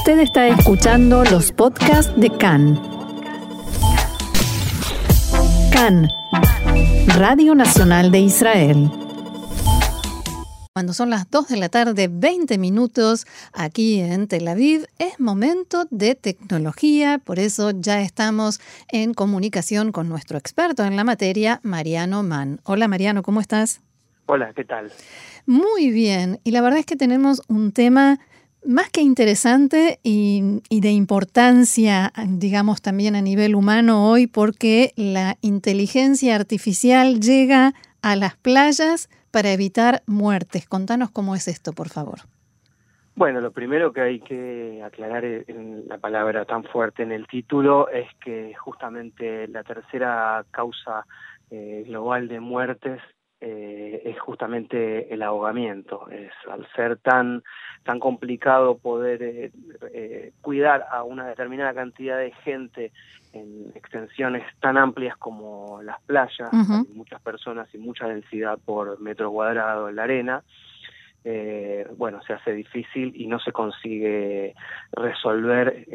Usted está escuchando los podcasts de CAN. CAN, Radio Nacional de Israel. Cuando son las 2 de la tarde, 20 minutos aquí en Tel Aviv, es momento de tecnología, por eso ya estamos en comunicación con nuestro experto en la materia, Mariano Mann. Hola Mariano, ¿cómo estás? Hola, ¿qué tal? Muy bien, y la verdad es que tenemos un tema más que interesante y, de importancia, digamos, también a nivel humano hoy, porque la inteligencia artificial llega a las playas para evitar muertes. Contanos cómo es esto, por favor. Bueno, lo primero que hay que aclarar en la palabra tan fuerte en el título es que justamente la tercera causa eh, global de muertes eh, es justamente el ahogamiento. Es al ser tan tan complicado poder eh, eh, cuidar a una determinada cantidad de gente en extensiones tan amplias como las playas, muchas personas y mucha densidad por metro cuadrado en la arena. bueno, se hace difícil y no se consigue resolver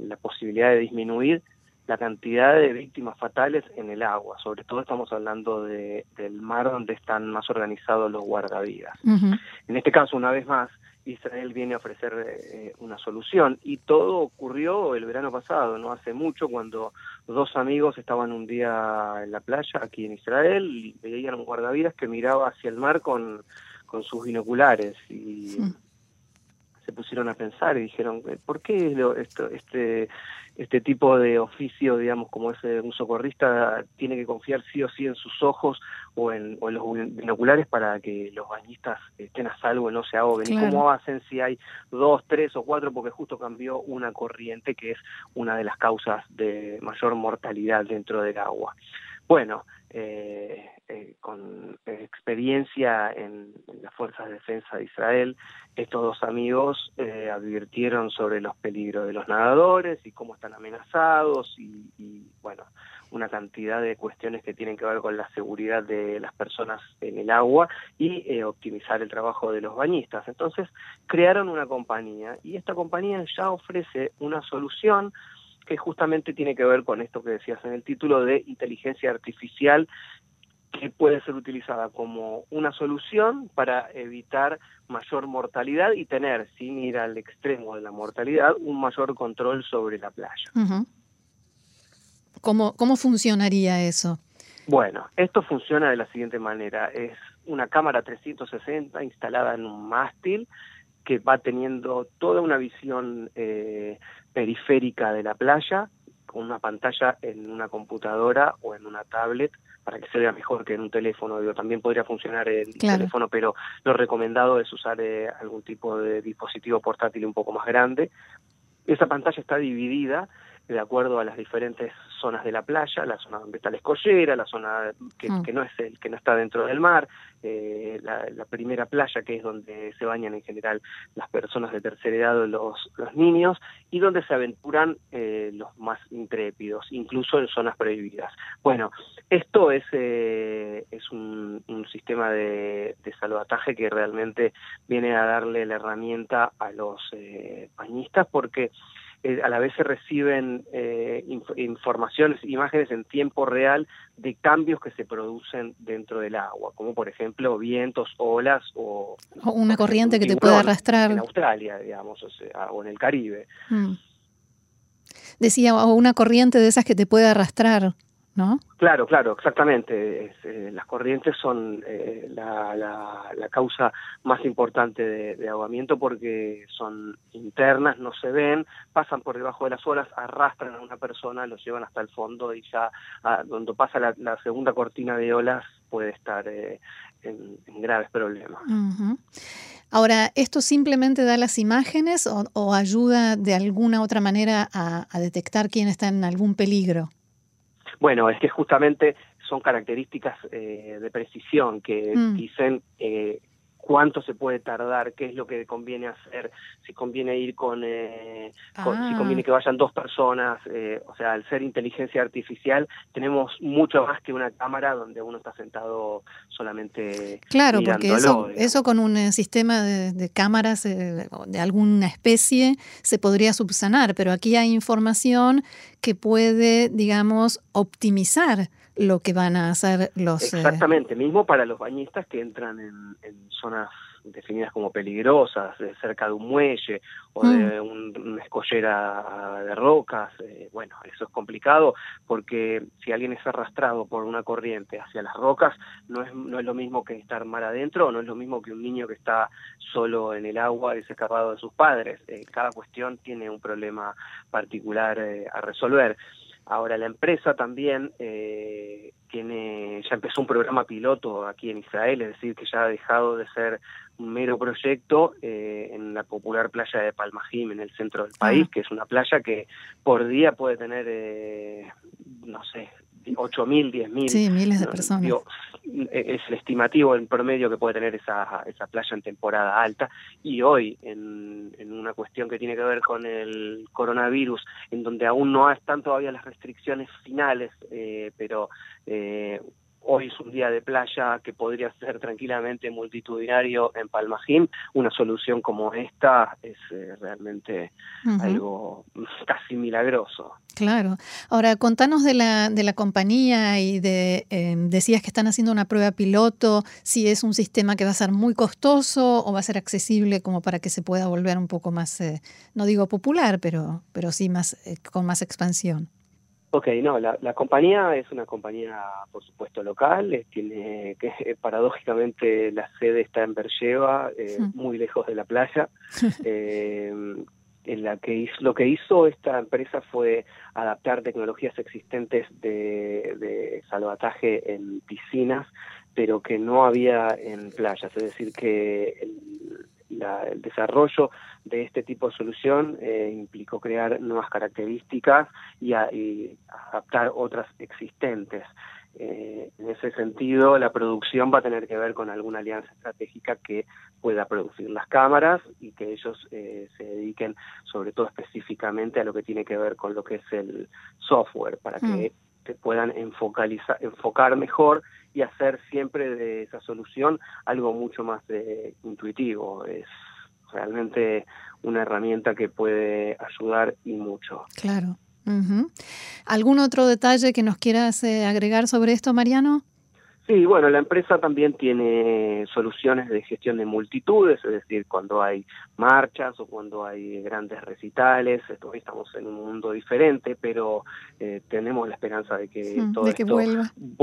la posibilidad de disminuir la cantidad de víctimas fatales en el agua. Sobre todo estamos hablando de, del mar donde están más organizados los guardavidas. En este caso, una vez más, Israel viene a ofrecer eh, una solución. Y todo ocurrió el verano pasado, no hace mucho, cuando dos amigos estaban un día en la playa aquí en Israel y veían un guardavidas que miraba hacia el mar con, con sus binoculares. Y se pusieron a pensar y dijeron, eh, ¿por qué esto, este este tipo de oficio, digamos, como es un socorrista, tiene que confiar sí o sí en sus ojos o en, los binoculares para que los bañistas estén a salvo y no se ahoguen. ¿Y cómo hacen si hay dos, tres o cuatro? Porque justo cambió una corriente que es una de las causas de mayor mortalidad dentro del agua. Bueno, eh, eh, con experiencia en, las fuerzas de defensa de Israel, estos dos amigos eh, advirtieron sobre los peligros de los nadadores y cómo están amenazados y, y, bueno, una cantidad de cuestiones que tienen que ver con la seguridad de las personas en el agua y eh, optimizar el trabajo de los bañistas. Entonces crearon una compañía y esta compañía ya ofrece una solución que justamente tiene que ver con esto que decías en el título de inteligencia artificial que puede ser utilizada como una solución para evitar mayor mortalidad y tener, sin ir al extremo de la mortalidad, un mayor control sobre la playa. ¿Cómo, ¿Cómo funcionaría eso? Bueno, esto funciona de la siguiente manera. Es una cámara 360 instalada en un mástil que va teniendo toda una visión eh, periférica de la playa, con una pantalla en una computadora o en una tablet para que se vea mejor que en un teléfono. Digo, también podría funcionar en teléfono, pero lo recomendado es usar eh, algún tipo de dispositivo portátil un poco más grande. Esa pantalla está dividida de acuerdo a las diferentes zonas de la playa, la zona donde está la escollera, la zona que, mm. no es el que no está dentro del mar, eh, la, primera playa que es donde se bañan en general las personas de tercera edad, los, los niños, y donde se aventuran eh, los más intrépidos, incluso en zonas prohibidas. Bueno, esto es eh, es un, un sistema de, de, salvataje que realmente viene a darle la herramienta a los bañistas porque eh, a la vez se reciben eh, informaciones, imágenes en tiempo real de cambios que se producen dentro del agua, como por ejemplo vientos, olas o... una corriente que te puede arrastrar. En Australia, digamos, o, sea, o en el Caribe. Mm. Decía, o una corriente de esas que te puede arrastrar. ¿No? Claro, claro, exactamente. Eh, las corrientes son eh, la, la, causa más importante de, ahogamiento porque son internas, no se ven, pasan por debajo de las olas, arrastran a una persona, lo llevan hasta el fondo y ya ah, cuando pasa la, segunda cortina de olas puede estar eh, en, graves problemas. Ahora, ¿esto simplemente da las imágenes o, ayuda de alguna otra manera a, a detectar quién está en algún peligro? Bueno, es que justamente son características eh, de precisión que mm. dicen eh, cuánto se puede tardar, qué es lo que conviene hacer, si conviene ir con, eh, si ah. conviene que vayan dos personas, eh, o sea, al ser inteligencia artificial tenemos mucho más que una cámara donde uno está sentado solamente. Claro, porque eso, eso con un eh, sistema de, cámaras de alguna especie se podría subsanar, pero aquí hay información que puede, digamos, optimizar lo que van a hacer los... Eh, Exactamente, mismo para los bañistas que entran en, zonas definidas como peligrosas, cerca de un muelle o de mm. una escollera de rocas. Eh, bueno, eso es complicado porque si alguien es arrastrado por una corriente hacia las rocas, no es, no es lo mismo que estar mar adentro, no es lo mismo que un niño que está solo en el agua escapado de sus padres. Eh, cada cuestión tiene un problema particular a resolver. Ahora la empresa también eh, tiene, ya empezó un programa piloto aquí en Israel, es decir, que ya ha dejado de ser un mero proyecto eh, en la popular playa de Palmajim, en el centro del país, que es una playa que por día puede tener, eh, no sé, 8.000, 10.000. Sí, miles de personas. es el estimativo en promedio que puede tener esa, esa playa en temporada alta. Y hoy, en, en una cuestión que tiene que ver con el coronavirus, en donde aún no están todavía las restricciones finales, eh, pero eh, hoy es un día de playa que podría ser tranquilamente multitudinario en Palmajín, una solución como esta es eh, realmente algo casi milagroso. Claro. Ahora, contanos de la, de la compañía y de, em, decías que están haciendo una prueba piloto, si es un sistema que va a ser muy costoso o va a ser accesible como para que se pueda volver un poco más, eh, no digo popular, pero, pero sí más, eh, con más expansión. Ok, no, la, compañía es una compañía, por supuesto, local, tiene que paradójicamente la sede está en Bercheva, eh, muy lejos de la playa. eh, en la que hizo, lo que hizo esta empresa fue adaptar tecnologías existentes de, de salvataje en piscinas, pero que no había en playas, es decir, que el, el desarrollo de este tipo de solución eh, implicó crear nuevas características y, adaptar otras existentes. Eh, en ese sentido, la producción va a tener que ver con alguna alianza estratégica que pueda producir las cámaras y que ellos eh, se dediquen sobre todo específicamente a lo que tiene que ver con lo que es el software, para que mm. Te puedan enfocalizar, enfocar mejor y hacer siempre de esa solución algo mucho más eh, intuitivo. Es realmente una herramienta que puede ayudar y mucho. Claro. ¿Algún otro detalle que nos quieras eh, agregar sobre esto, Mariano? Sí, bueno, la empresa también tiene soluciones de gestión de multitudes, es decir, cuando hay marchas o cuando hay grandes recitales, hoy estamos en un mundo diferente, pero eh, tenemos la esperanza de que todo esto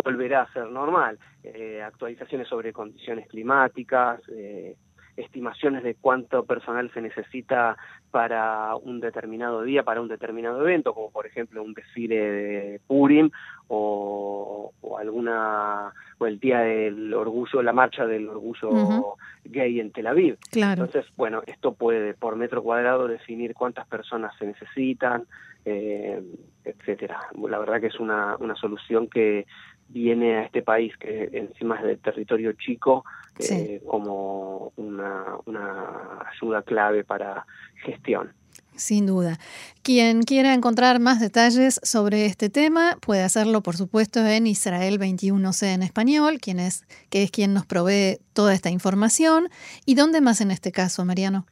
volverá a ser normal. Eh, actualizaciones sobre condiciones climáticas, eh, estimaciones de cuánto personal se necesita para un determinado día, para un determinado evento, como por ejemplo un desfile de Purim o, alguna o el día del orgullo, la marcha del orgullo gay en Tel Aviv. Entonces, bueno, esto puede por metro cuadrado definir cuántas personas se necesitan, eh, etcétera. La verdad que es una, una solución que viene a este país que encima es de territorio chico eh, como una, una ayuda clave para gestión. Sin duda. Quien quiera encontrar más detalles sobre este tema puede hacerlo, por supuesto, en Israel 21C en español, quien es, que es quien nos provee toda esta información. ¿Y dónde más en este caso, Mariano?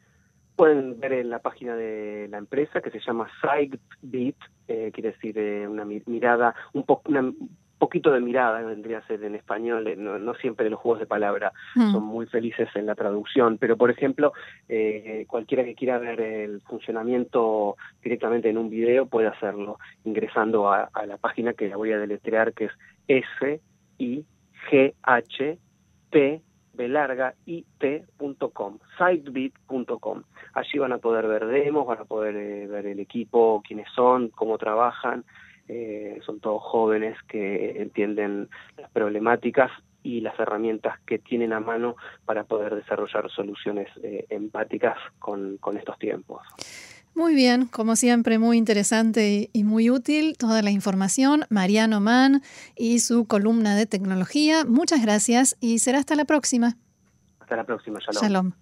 Pueden ver en la página de la empresa que se llama SideBeat, eh, quiere decir eh, una mirada, un poco una poquito de mirada vendría a ser en español, eh, no, siempre los juegos de palabra mm. son muy felices en la traducción, pero por ejemplo, eh, cualquiera que quiera ver el funcionamiento directamente en un video puede hacerlo ingresando a, la página que la voy a deletrear, que es S I G H T B larga it.com, sitebeat.com. Allí van a poder ver demos, van a poder eh, ver el equipo, quiénes son, cómo trabajan, eh, son todos jóvenes que entienden las problemáticas y las herramientas que tienen a mano para poder desarrollar soluciones eh, empáticas con, con estos tiempos. Muy bien, como siempre, muy interesante y muy útil toda la información. Mariano Mann y su columna de tecnología. Muchas gracias y será hasta la próxima. Hasta la próxima. Shalom.